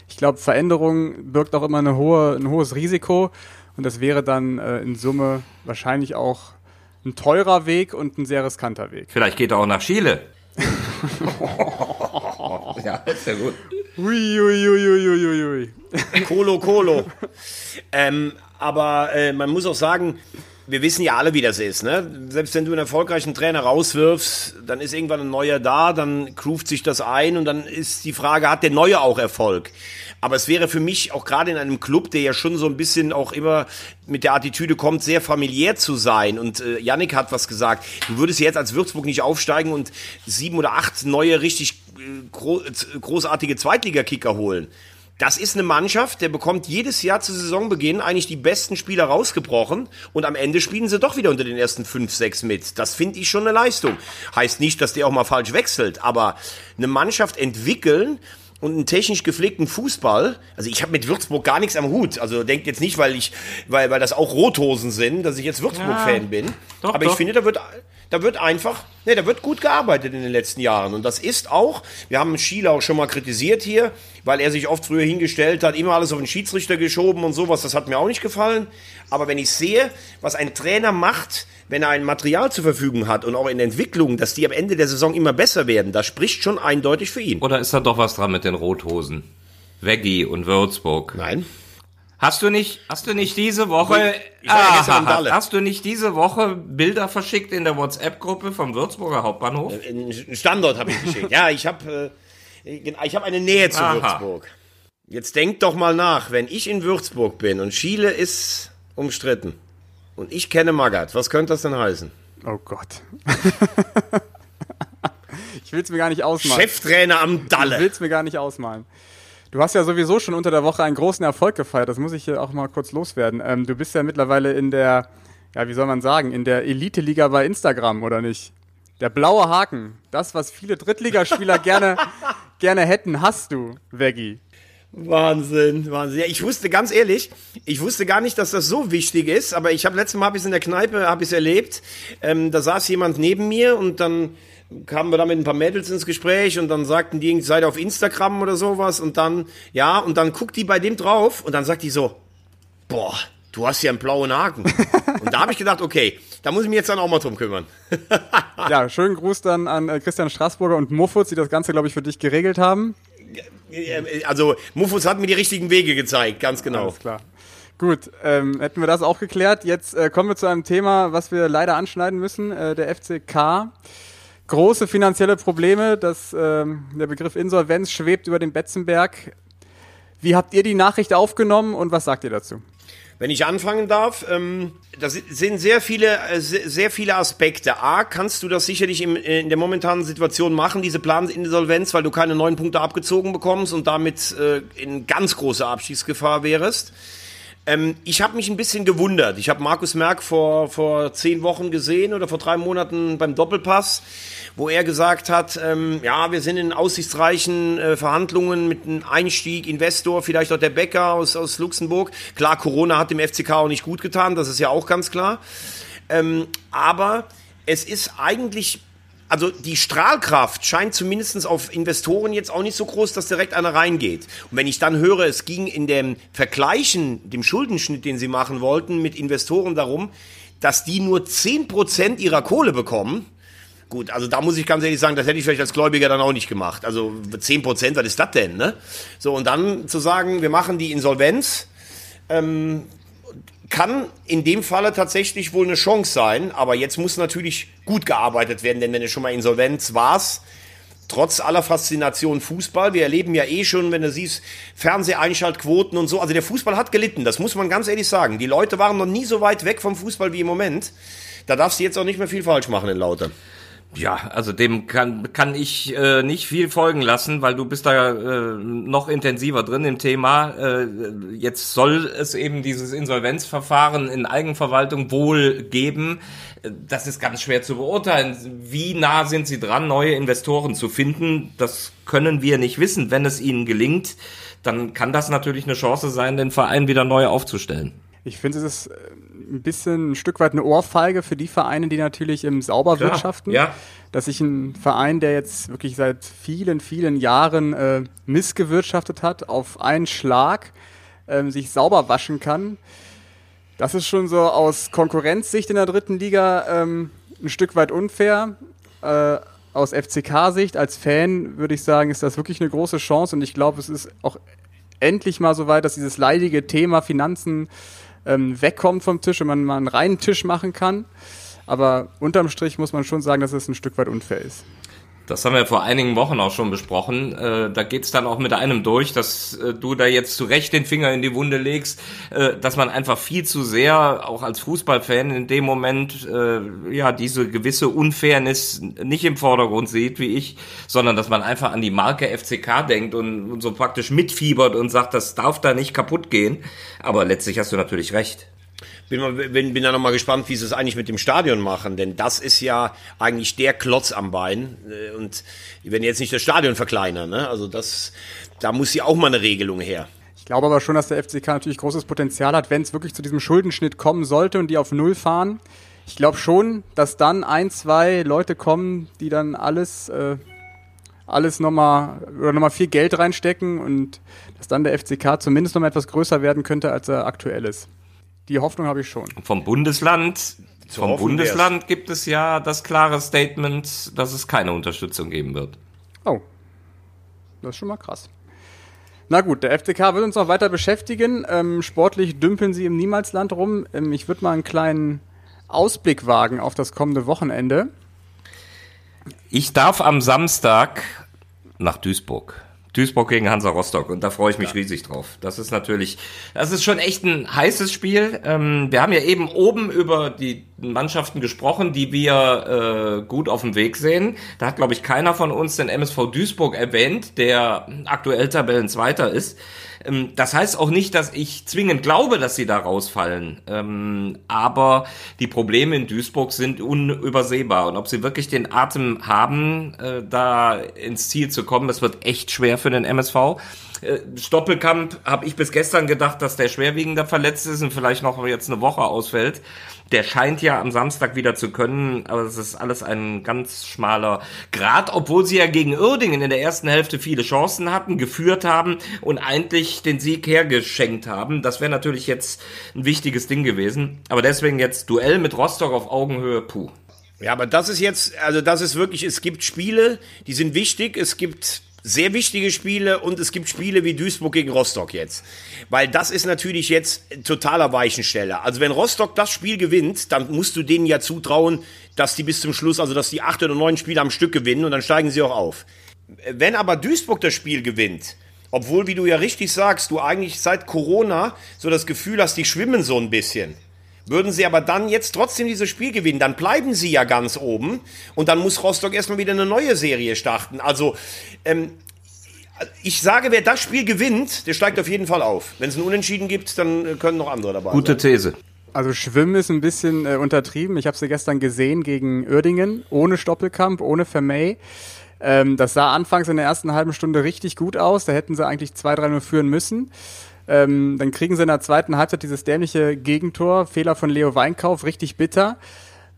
Ich glaube, Veränderung birgt auch immer eine hohe, ein hohes Risiko und das wäre dann äh, in Summe wahrscheinlich auch ein teurer Weg und ein sehr riskanter Weg. Vielleicht geht er auch nach Chile. ja, ist ja gut. Ui, ui, ui, ui, ui, ui. Colo, Colo. ähm, aber äh, man muss auch sagen, wir wissen ja alle, wie das ist. Ne? Selbst wenn du einen erfolgreichen Trainer rauswirfst, dann ist irgendwann ein neuer da, dann groovt sich das ein und dann ist die Frage, hat der Neue auch Erfolg? Aber es wäre für mich auch gerade in einem Club, der ja schon so ein bisschen auch immer mit der Attitüde kommt, sehr familiär zu sein. Und äh, Yannick hat was gesagt. Du würdest jetzt als Würzburg nicht aufsteigen und sieben oder acht neue richtig äh, gro großartige Zweitligakicker holen. Das ist eine Mannschaft, der bekommt jedes Jahr zu Saisonbeginn eigentlich die besten Spieler rausgebrochen und am Ende spielen sie doch wieder unter den ersten fünf, sechs mit. Das finde ich schon eine Leistung. Heißt nicht, dass der auch mal falsch wechselt, aber eine Mannschaft entwickeln, und einen technisch gepflegten Fußball. Also ich habe mit Würzburg gar nichts am Hut. Also denkt jetzt nicht, weil ich, weil, weil das auch Rothosen sind, dass ich jetzt Würzburg-Fan ja, bin. Doch, Aber doch. ich finde, da wird, da wird einfach, ne, da wird gut gearbeitet in den letzten Jahren. Und das ist auch, wir haben Schiele auch schon mal kritisiert hier, weil er sich oft früher hingestellt hat, immer alles auf den Schiedsrichter geschoben und sowas. Das hat mir auch nicht gefallen. Aber wenn ich sehe, was ein Trainer macht, wenn er ein Material zur Verfügung hat und auch in Entwicklung, dass die am Ende der Saison immer besser werden, das spricht schon eindeutig für ihn. Oder ist da doch was dran mit den Rothosen? Veggie und Würzburg. Nein. Hast du nicht, hast du nicht diese Woche, ah, hast, hast du nicht diese Woche Bilder verschickt in der WhatsApp-Gruppe vom Würzburger Hauptbahnhof? Äh, Ein Standort habe ich geschickt. ja, ich habe, äh, ich habe eine Nähe zu Aha. Würzburg. Jetzt denk doch mal nach, wenn ich in Würzburg bin und Schiele ist umstritten und ich kenne Magath. Was könnte das denn heißen? Oh Gott. ich will es mir gar nicht ausmalen. Cheftrainer am Dalle. Ich will es mir gar nicht ausmalen. Du hast ja sowieso schon unter der Woche einen großen Erfolg gefeiert. Das muss ich hier auch mal kurz loswerden. Ähm, du bist ja mittlerweile in der, ja, wie soll man sagen, in der Elite-Liga bei Instagram, oder nicht? Der blaue Haken. Das, was viele Drittligaspieler gerne, gerne hätten, hast du, Veggie. Wahnsinn, Wahnsinn. Ja, ich wusste ganz ehrlich, ich wusste gar nicht, dass das so wichtig ist, aber ich habe letztes Mal hab in der Kneipe habe ich erlebt. Ähm, da saß jemand neben mir und dann kamen wir da mit ein paar Mädels ins Gespräch und dann sagten die, seid auf Instagram oder sowas und dann ja und dann guckt die bei dem drauf und dann sagt die so, boah, du hast ja einen blauen Haken. und da habe ich gedacht, okay, da muss ich mich jetzt dann auch mal drum kümmern. ja, schönen Gruß dann an äh, Christian Straßburger und Muffutz, die das Ganze, glaube ich, für dich geregelt haben. Also Mufus hat mir die richtigen Wege gezeigt, ganz genau. Alles klar. Gut, ähm, hätten wir das auch geklärt. Jetzt äh, kommen wir zu einem Thema, was wir leider anschneiden müssen. Äh, der FCK. Große finanzielle Probleme. Das, ähm, der Begriff Insolvenz schwebt über den Betzenberg. Wie habt ihr die Nachricht aufgenommen und was sagt ihr dazu? Wenn ich anfangen darf, ähm, das sind sehr viele, äh, sehr viele Aspekte. A, kannst du das sicherlich im, äh, in der momentanen Situation machen, diese Planinsolvenz, weil du keine neun Punkte abgezogen bekommst und damit äh, in ganz große Abschiedsgefahr wärst. Ähm, ich habe mich ein bisschen gewundert. Ich habe Markus Merck vor, vor zehn Wochen gesehen oder vor drei Monaten beim Doppelpass wo er gesagt hat, ähm, ja, wir sind in aussichtsreichen äh, Verhandlungen mit einem Einstieg, Investor, vielleicht auch der Bäcker aus, aus Luxemburg. Klar, Corona hat dem FCK auch nicht gut getan, das ist ja auch ganz klar. Ähm, aber es ist eigentlich also die Strahlkraft scheint zumindest auf Investoren jetzt auch nicht so groß, dass direkt einer reingeht. Und wenn ich dann höre, es ging in dem Vergleichen, dem Schuldenschnitt, den sie machen wollten, mit Investoren darum, dass die nur 10% ihrer Kohle bekommen, Gut, also da muss ich ganz ehrlich sagen, das hätte ich vielleicht als Gläubiger dann auch nicht gemacht. Also 10 Prozent, was ist das denn? Ne? So, und dann zu sagen, wir machen die Insolvenz, ähm, kann in dem Falle tatsächlich wohl eine Chance sein, aber jetzt muss natürlich gut gearbeitet werden, denn wenn du schon mal Insolvenz warst, trotz aller Faszination Fußball, wir erleben ja eh schon, wenn du siehst, Fernseheinschaltquoten und so, also der Fußball hat gelitten, das muss man ganz ehrlich sagen. Die Leute waren noch nie so weit weg vom Fußball wie im Moment. Da darfst du jetzt auch nicht mehr viel falsch machen in Laute. Ja, also dem kann, kann ich äh, nicht viel folgen lassen, weil du bist da äh, noch intensiver drin im Thema. Äh, jetzt soll es eben dieses Insolvenzverfahren in Eigenverwaltung wohl geben. Das ist ganz schwer zu beurteilen. Wie nah sind sie dran, neue Investoren zu finden? Das können wir nicht wissen. Wenn es ihnen gelingt, dann kann das natürlich eine Chance sein, den Verein wieder neu aufzustellen. Ich finde, es ist äh, ein bisschen ein Stück weit eine Ohrfeige für die Vereine, die natürlich im sauber Klar, wirtschaften. Ja. Dass sich ein Verein, der jetzt wirklich seit vielen, vielen Jahren äh, missgewirtschaftet hat, auf einen Schlag äh, sich sauber waschen kann. Das ist schon so aus Konkurrenzsicht in der dritten Liga ähm, ein Stück weit unfair. Äh, aus FCK-Sicht als Fan würde ich sagen, ist das wirklich eine große Chance und ich glaube, es ist auch endlich mal so weit, dass dieses leidige Thema Finanzen ähm, wegkommt vom Tisch und man mal einen reinen Tisch machen kann. Aber unterm Strich muss man schon sagen, dass es ein Stück weit unfair ist. Das haben wir vor einigen Wochen auch schon besprochen. Äh, da geht's dann auch mit einem durch, dass äh, du da jetzt zu Recht den Finger in die Wunde legst, äh, dass man einfach viel zu sehr, auch als Fußballfan in dem Moment, äh, ja, diese gewisse Unfairness nicht im Vordergrund sieht, wie ich, sondern dass man einfach an die Marke FCK denkt und, und so praktisch mitfiebert und sagt, das darf da nicht kaputt gehen. Aber letztlich hast du natürlich recht bin, bin, bin da nochmal gespannt, wie sie es eigentlich mit dem Stadion machen, denn das ist ja eigentlich der Klotz am Bein. Äh, und die werden jetzt nicht das Stadion verkleinern, ne? Also das, da muss ja auch mal eine Regelung her. Ich glaube aber schon, dass der FCK natürlich großes Potenzial hat, wenn es wirklich zu diesem Schuldenschnitt kommen sollte und die auf Null fahren. Ich glaube schon, dass dann ein, zwei Leute kommen, die dann alles, äh, alles nochmal oder nochmal viel Geld reinstecken und dass dann der FCK zumindest nochmal etwas größer werden könnte, als er aktuell ist. Die Hoffnung habe ich schon. Vom Bundesland, vom Bundesland wär's. gibt es ja das klare Statement, dass es keine Unterstützung geben wird. Oh. Das ist schon mal krass. Na gut, der FCK wird uns noch weiter beschäftigen. Ähm, sportlich dümpeln sie im Niemalsland rum. Ähm, ich würde mal einen kleinen Ausblick wagen auf das kommende Wochenende. Ich darf am Samstag nach Duisburg. Duisburg gegen Hansa Rostock und da freue ich mich ja. riesig drauf. Das ist natürlich, das ist schon echt ein heißes Spiel. Ähm, wir haben ja eben oben über die Mannschaften gesprochen, die wir äh, gut auf dem Weg sehen. Da hat, glaube ich, keiner von uns den MSV Duisburg erwähnt, der aktuell Tabellenzweiter ist. Ähm, das heißt auch nicht, dass ich zwingend glaube, dass sie da rausfallen. Ähm, aber die Probleme in Duisburg sind unübersehbar. Und ob sie wirklich den Atem haben, äh, da ins Ziel zu kommen, das wird echt schwer für den MSV. Äh, Stoppelkamp habe ich bis gestern gedacht, dass der schwerwiegender verletzt ist und vielleicht noch jetzt eine Woche ausfällt. Der scheint ja am Samstag wieder zu können, aber es ist alles ein ganz schmaler Grad, obwohl sie ja gegen Uerdingen in der ersten Hälfte viele Chancen hatten, geführt haben und eigentlich den Sieg hergeschenkt haben. Das wäre natürlich jetzt ein wichtiges Ding gewesen. Aber deswegen jetzt Duell mit Rostock auf Augenhöhe, puh. Ja, aber das ist jetzt, also das ist wirklich, es gibt Spiele, die sind wichtig, es gibt sehr wichtige Spiele und es gibt Spiele wie Duisburg gegen Rostock jetzt. Weil das ist natürlich jetzt totaler Weichensteller. Also wenn Rostock das Spiel gewinnt, dann musst du denen ja zutrauen, dass die bis zum Schluss, also dass die acht oder neun Spiele am Stück gewinnen und dann steigen sie auch auf. Wenn aber Duisburg das Spiel gewinnt, obwohl, wie du ja richtig sagst, du eigentlich seit Corona so das Gefühl hast, die schwimmen so ein bisschen. Würden sie aber dann jetzt trotzdem dieses Spiel gewinnen, dann bleiben sie ja ganz oben und dann muss Rostock erstmal wieder eine neue Serie starten. Also, ähm, ich sage, wer das Spiel gewinnt, der steigt auf jeden Fall auf. Wenn es ein Unentschieden gibt, dann können noch andere dabei Gute sein. These. Also Schwimmen ist ein bisschen äh, untertrieben. Ich habe sie gestern gesehen gegen Uerdingen, ohne Stoppelkamp, ohne Vermey. Ähm, das sah anfangs in der ersten halben Stunde richtig gut aus. Da hätten sie eigentlich 2-3-0 führen müssen. Ähm, dann kriegen sie in der zweiten Halbzeit dieses dämliche Gegentor, Fehler von Leo Weinkauf, richtig bitter.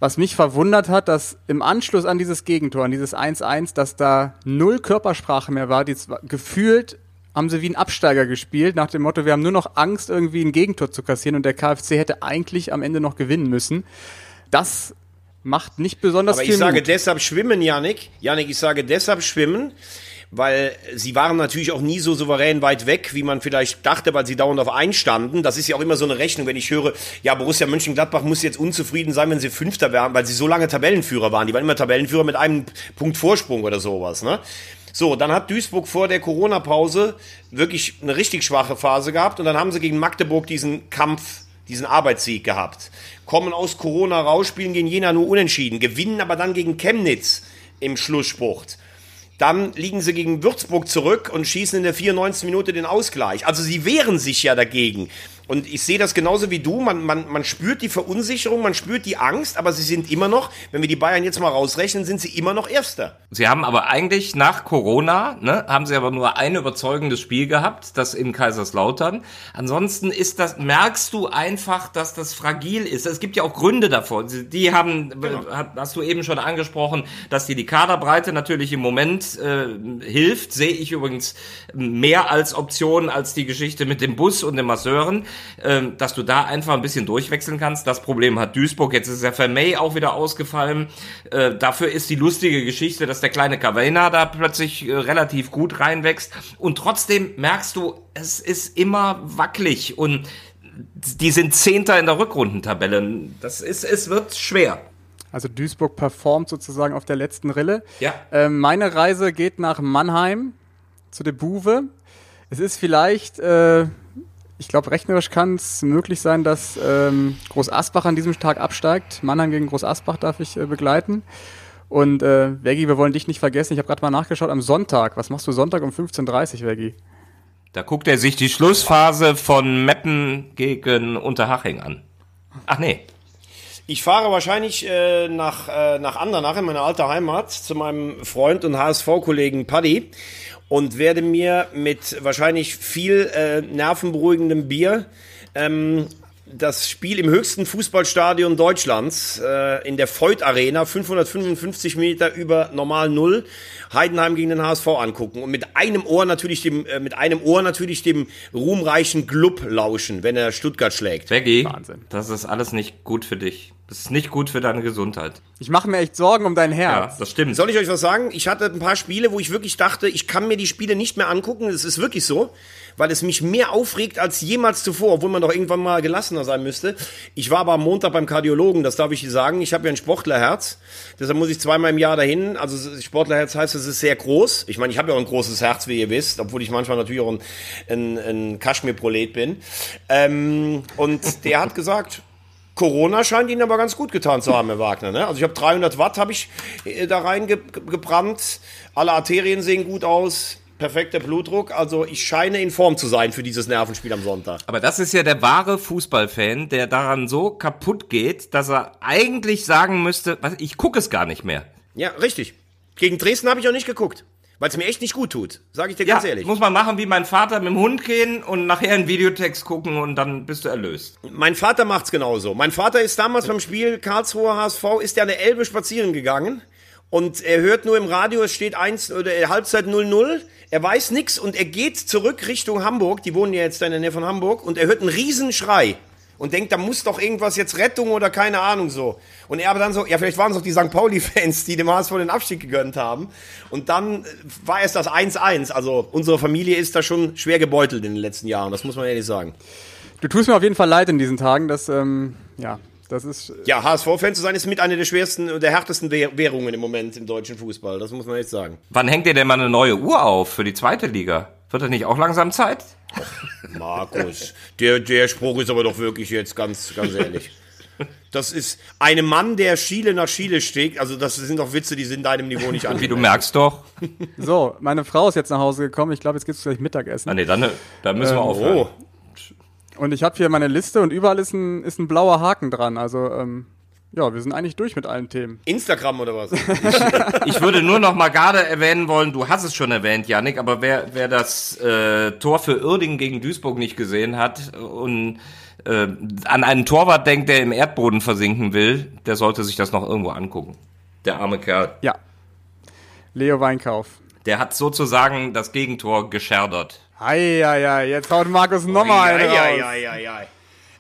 was mich verwundert hat, dass im Anschluss an dieses Gegentor, an dieses 1-1, dass da null Körpersprache mehr war. Die gefühlt haben sie wie ein Absteiger gespielt, nach dem Motto, wir haben nur noch Angst, irgendwie ein Gegentor zu kassieren und der KfC hätte eigentlich am Ende noch gewinnen müssen. Das macht nicht besonders Aber viel ich sage Mut. deshalb schwimmen, Janik. Janik, ich sage deshalb schwimmen, weil sie waren natürlich auch nie so souverän weit weg, wie man vielleicht dachte, weil sie dauernd auf einstanden. Das ist ja auch immer so eine Rechnung, wenn ich höre, ja, Borussia Mönchengladbach muss jetzt unzufrieden sein, wenn sie Fünfter wären, weil sie so lange Tabellenführer waren. Die waren immer Tabellenführer mit einem Punkt Vorsprung oder sowas, ne? So, dann hat Duisburg vor der Corona-Pause wirklich eine richtig schwache Phase gehabt und dann haben sie gegen Magdeburg diesen Kampf, diesen Arbeitssieg gehabt. Kommen aus Corona raus, spielen gegen Jena nur unentschieden, gewinnen aber dann gegen Chemnitz im Schlussspurt. Dann liegen sie gegen Würzburg zurück und schießen in der 94. Minute den Ausgleich. Also sie wehren sich ja dagegen. Und ich sehe das genauso wie du. Man, man, man spürt die Verunsicherung, man spürt die Angst, aber sie sind immer noch, wenn wir die Bayern jetzt mal rausrechnen, sind sie immer noch Erster. Sie haben aber eigentlich nach Corona, ne, haben sie aber nur ein überzeugendes Spiel gehabt, das in Kaiserslautern. Ansonsten ist das, merkst du einfach, dass das fragil ist. Es gibt ja auch Gründe davor. Die haben, hast du eben schon angesprochen, dass die die Kaderbreite natürlich im Moment äh, hilft. Sehe ich übrigens mehr als Option als die Geschichte mit dem Bus und den Masseuren, ähm, dass du da einfach ein bisschen durchwechseln kannst. Das Problem hat Duisburg. Jetzt ist der Vermey auch wieder ausgefallen. Äh, dafür ist die lustige Geschichte, dass der kleine Cavena da plötzlich äh, relativ gut reinwächst. Und trotzdem merkst du, es ist immer wackelig und die sind Zehnter in der Rückrundentabelle. Das ist, es wird schwer. Also Duisburg performt sozusagen auf der letzten Rille. Ja. Ähm, meine Reise geht nach Mannheim zu der Buwe. Es ist vielleicht, äh, ich glaube, rechnerisch kann es möglich sein, dass ähm, Groß Asbach an diesem Tag absteigt. Mannheim gegen Groß Asbach darf ich äh, begleiten. Und äh, Veggi, wir wollen dich nicht vergessen. Ich habe gerade mal nachgeschaut am Sonntag. Was machst du Sonntag um 15.30 Uhr, Veggi? Da guckt er sich die Schlussphase von Meppen gegen Unterhaching an. Ach nee. Ich fahre wahrscheinlich äh, nach, äh, nach Andernach in meine alte Heimat zu meinem Freund und HSV-Kollegen Paddy und werde mir mit wahrscheinlich viel äh, nervenberuhigendem Bier ähm, das Spiel im höchsten Fußballstadion Deutschlands äh, in der Voigt Arena, 555 Meter über normal Null, Heidenheim gegen den HSV angucken und mit einem Ohr natürlich dem, äh, mit einem Ohr natürlich dem ruhmreichen Glub lauschen, wenn er Stuttgart schlägt. Veggie, Wahnsinn. das ist alles nicht gut für dich. Das ist nicht gut für deine Gesundheit. Ich mache mir echt Sorgen um dein Ja, Herz. das stimmt. Soll ich euch was sagen? Ich hatte ein paar Spiele, wo ich wirklich dachte, ich kann mir die Spiele nicht mehr angucken. Es ist wirklich so, weil es mich mehr aufregt als jemals zuvor, obwohl man doch irgendwann mal gelassener sein müsste. Ich war aber am Montag beim Kardiologen, das darf ich dir sagen. Ich habe ja ein Sportlerherz, deshalb muss ich zweimal im Jahr dahin. Also Sportlerherz heißt, es ist sehr groß. Ich meine, ich habe ja auch ein großes Herz, wie ihr wisst, obwohl ich manchmal natürlich auch ein, ein, ein Kaschmir-Prolet bin. Ähm, und der hat gesagt, Corona scheint Ihnen aber ganz gut getan zu haben, Herr Wagner. Ne? Also ich habe 300 Watt habe ich äh, da rein ge gebrannt. Alle Arterien sehen gut aus. Perfekter Blutdruck. Also ich scheine in Form zu sein für dieses Nervenspiel am Sonntag. Aber das ist ja der wahre Fußballfan, der daran so kaputt geht, dass er eigentlich sagen müsste, ich gucke es gar nicht mehr. Ja, richtig. Gegen Dresden habe ich auch nicht geguckt, weil es mir echt nicht gut tut. Sage ich dir Ja, ganz ehrlich. muss man machen wie mein Vater mit dem Hund gehen und nachher einen Videotext gucken und dann bist du erlöst. Mein Vater macht's genauso. Mein Vater ist damals beim Spiel Karlsruher HSV, ist der an der Elbe spazieren gegangen und er hört nur im Radio, es steht 1 oder äh, Halbzeit 0-0. Er weiß nix und er geht zurück Richtung Hamburg. Die wohnen ja jetzt in der Nähe von Hamburg und er hört einen Riesenschrei und denkt, da muss doch irgendwas jetzt Rettung oder keine Ahnung so. Und er aber dann so, ja, vielleicht waren es doch die St. Pauli-Fans, die dem HSV den Abstieg gegönnt haben. Und dann äh, war es das 1-1. Also unsere Familie ist da schon schwer gebeutelt in den letzten Jahren, das muss man ehrlich sagen. Du tust mir auf jeden Fall leid in diesen Tagen. Das, ähm, ja, das ist. Ja, HSV-Fan zu sein ist mit einer der schwersten und der härtesten Wäh- Währungen im Moment im deutschen Fußball. Das muss man echt sagen. Wann hängt ihr denn mal eine neue Uhr auf für die zweite Liga? Wird das nicht auch langsam Zeit? Markus, der, der Spruch ist aber doch wirklich jetzt ganz, ganz ehrlich. Das ist einem Mann, der Schiele nach Schiele steckt. Also das sind doch Witze, die sind deinem Niveau nicht Wie du merkst doch. So, meine Frau ist jetzt nach Hause gekommen. Ich glaube, jetzt gibt's gleich Mittagessen. Ah, nee, dann, dann müssen wir aufhören. Oh, Und ich habe hier meine Liste und überall ist ein, ist ein blauer Haken dran. Also ähm, Ja, wir sind eigentlich durch mit allen Themen. Instagram oder was? Ich würde nur noch mal gerade erwähnen wollen, du hast es schon erwähnt, Yannick, aber wer, wer das äh, Tor für Uerdingen gegen Duisburg nicht gesehen hat und äh, an einen Torwart denkt, der im Erdboden versinken will, der sollte sich das noch irgendwo angucken. Der arme Kerl. Ja. Leo Weinkauf. Der hat sozusagen das Gegentor gescherdert. Eieiei, jetzt haut Markus nochmal einen raus. Eieieiei.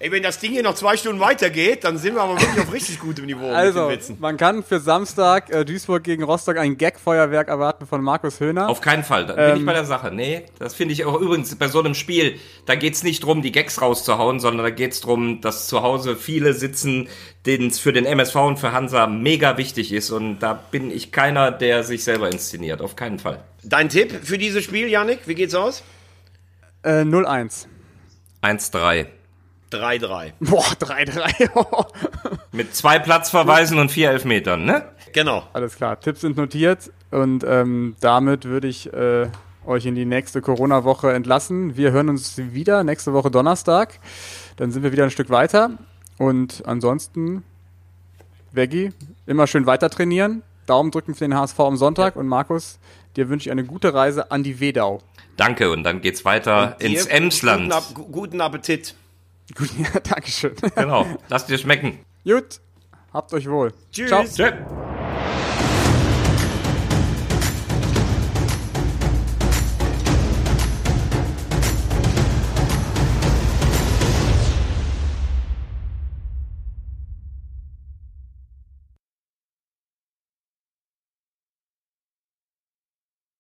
Ey, wenn das Ding hier noch zwei Stunden weitergeht, dann sind wir aber wirklich auf richtig gutem Niveau Also, mit den Witzen. man kann für Samstag äh, Duisburg gegen Rostock ein Gag-Feuerwerk erwarten von Markus Höhner. Auf keinen Fall, da bin ich bei der Sache. Nee, das finde ich auch übrigens bei so einem Spiel, da geht's nicht drum, die Gags rauszuhauen, sondern da geht's drum, dass zu Hause viele sitzen, denen es für den MSV und für Hansa mega wichtig ist. Und da bin ich keiner, der sich selber inszeniert. Auf keinen Fall. Dein Tipp für dieses Spiel, Yannick? Wie geht's aus? Äh, 0-1. 1-3. 3-3. Boah, 3-3. Mit zwei Platzverweisen und vier Elfmetern, ne? Genau. Alles klar, Tipps sind notiert und ähm, damit würde ich äh, euch in die nächste Corona-Woche entlassen. Wir hören uns wieder nächste Woche Donnerstag. Dann sind wir wieder ein Stück weiter. Und ansonsten, Veggie, immer schön weiter trainieren. Daumen drücken für den HSV am Sonntag. Und Markus, dir wünsche ich eine gute Reise an die Wedau. Danke, und dann geht's weiter ins Dir Emsland. Guten, Ab guten Appetit. Gut, ja, Dankeschön. Genau, lass dir schmecken. Gut, habt euch wohl. Tschüss. Ciao. Tschö.